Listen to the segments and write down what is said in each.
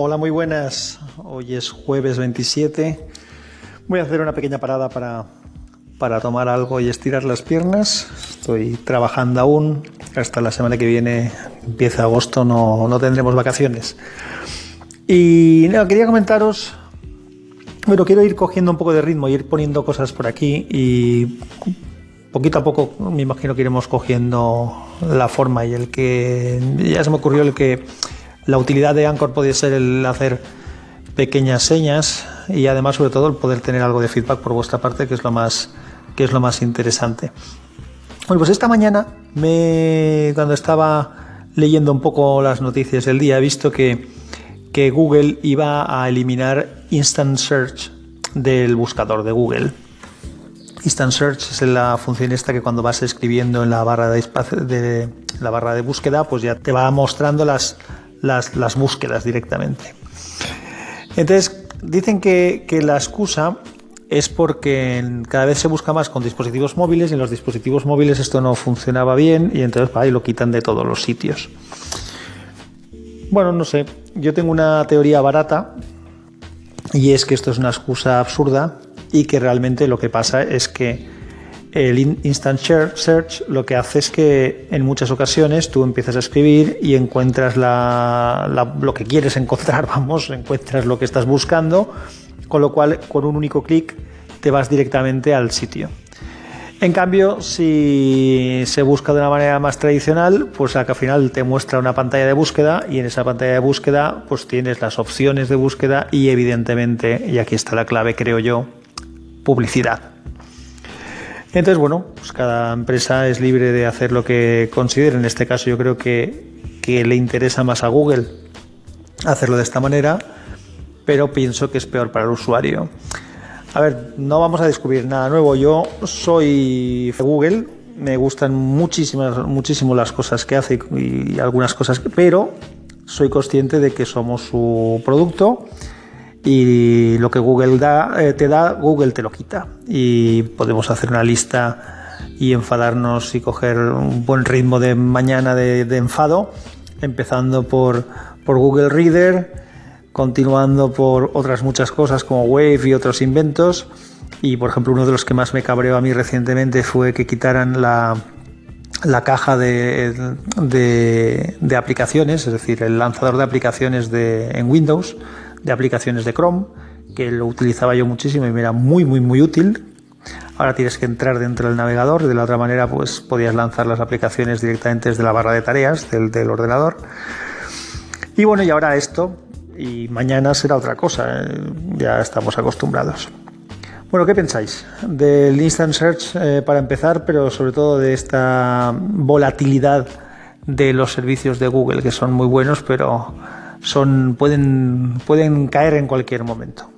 Hola, muy buenas. Hoy es jueves 27. Voy a hacer una pequeña parada para, para tomar algo y estirar las piernas. Estoy trabajando aún. Hasta la semana que viene, empieza agosto, no, no tendremos vacaciones. Y no, quería comentaros. Bueno, quiero ir cogiendo un poco de ritmo y ir poniendo cosas por aquí y poquito a poco me imagino que iremos cogiendo la forma y el que ya se me ocurrió el que la utilidad de Anchor podría ser el hacer pequeñas señas y además sobre todo el poder tener algo de feedback por vuestra parte que es lo más que es lo más interesante. Bueno, pues esta mañana me cuando estaba leyendo un poco las noticias del día he visto que, que Google iba a eliminar Instant Search del buscador de Google. Instant Search es la función esta que cuando vas escribiendo en la barra de, de, la barra de búsqueda, pues ya te va mostrando las, las, las búsquedas directamente. Entonces, dicen que, que, la excusa es porque cada vez se busca más con dispositivos móviles y en los dispositivos móviles esto no funcionaba bien y entonces ahí lo quitan de todos los sitios. Bueno, no sé, yo tengo una teoría barata y es que esto es una excusa absurda y que realmente lo que pasa es que el Instant Search lo que hace es que en muchas ocasiones tú empiezas a escribir y encuentras lo que quieres encontrar, vamos, encuentras lo que estás buscando, con lo cual con un único clic te vas directamente al sitio. En cambio, si se busca de una manera más tradicional, pues al final te muestra una pantalla de búsqueda y en esa pantalla de búsqueda pues tienes las opciones de búsqueda y evidentemente, y aquí está la clave creo yo, publicidad. Entonces, bueno, pues cada empresa es libre de hacer lo que considere. En este caso yo creo que, le interesa más a Google hacerlo de esta manera, pero pienso que es peor para el usuario. A ver, no vamos a descubrir nada nuevo. Yo soy Google, me gustan muchísimas, muchísimo las cosas que hace y algunas cosas, pero soy consciente de que somos su producto y lo que Google da, eh, te da, Google te lo quita. Y podemos hacer una lista y enfadarnos y coger un buen ritmo de mañana de, enfado, empezando por, por Google Reader, continuando por otras muchas cosas como Wave y otros inventos. Y por ejemplo, uno de los que más me cabreó a mí recientemente fue que quitaran la, la caja de, de, de, aplicaciones, es decir, el lanzador de aplicaciones de, en Windows de aplicaciones de Chrome, que lo utilizaba yo muchísimo y me era muy, muy, muy útil. Ahora tienes que entrar dentro del navegador, de la otra manera pues podías lanzar las aplicaciones directamente desde la barra de tareas del, del ordenador. Y bueno, y ahora esto, y mañana será otra cosa, eh, ya estamos acostumbrados. Bueno, ¿qué pensáis del Instant Search eh, para empezar, pero sobre todo de esta volatilidad de los servicios de Google, que son muy buenos, pero son, pueden, pueden caer en cualquier momento.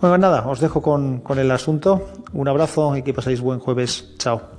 Bueno, nada, os dejo con, con el asunto. Un abrazo y que paséis buen jueves. Chao.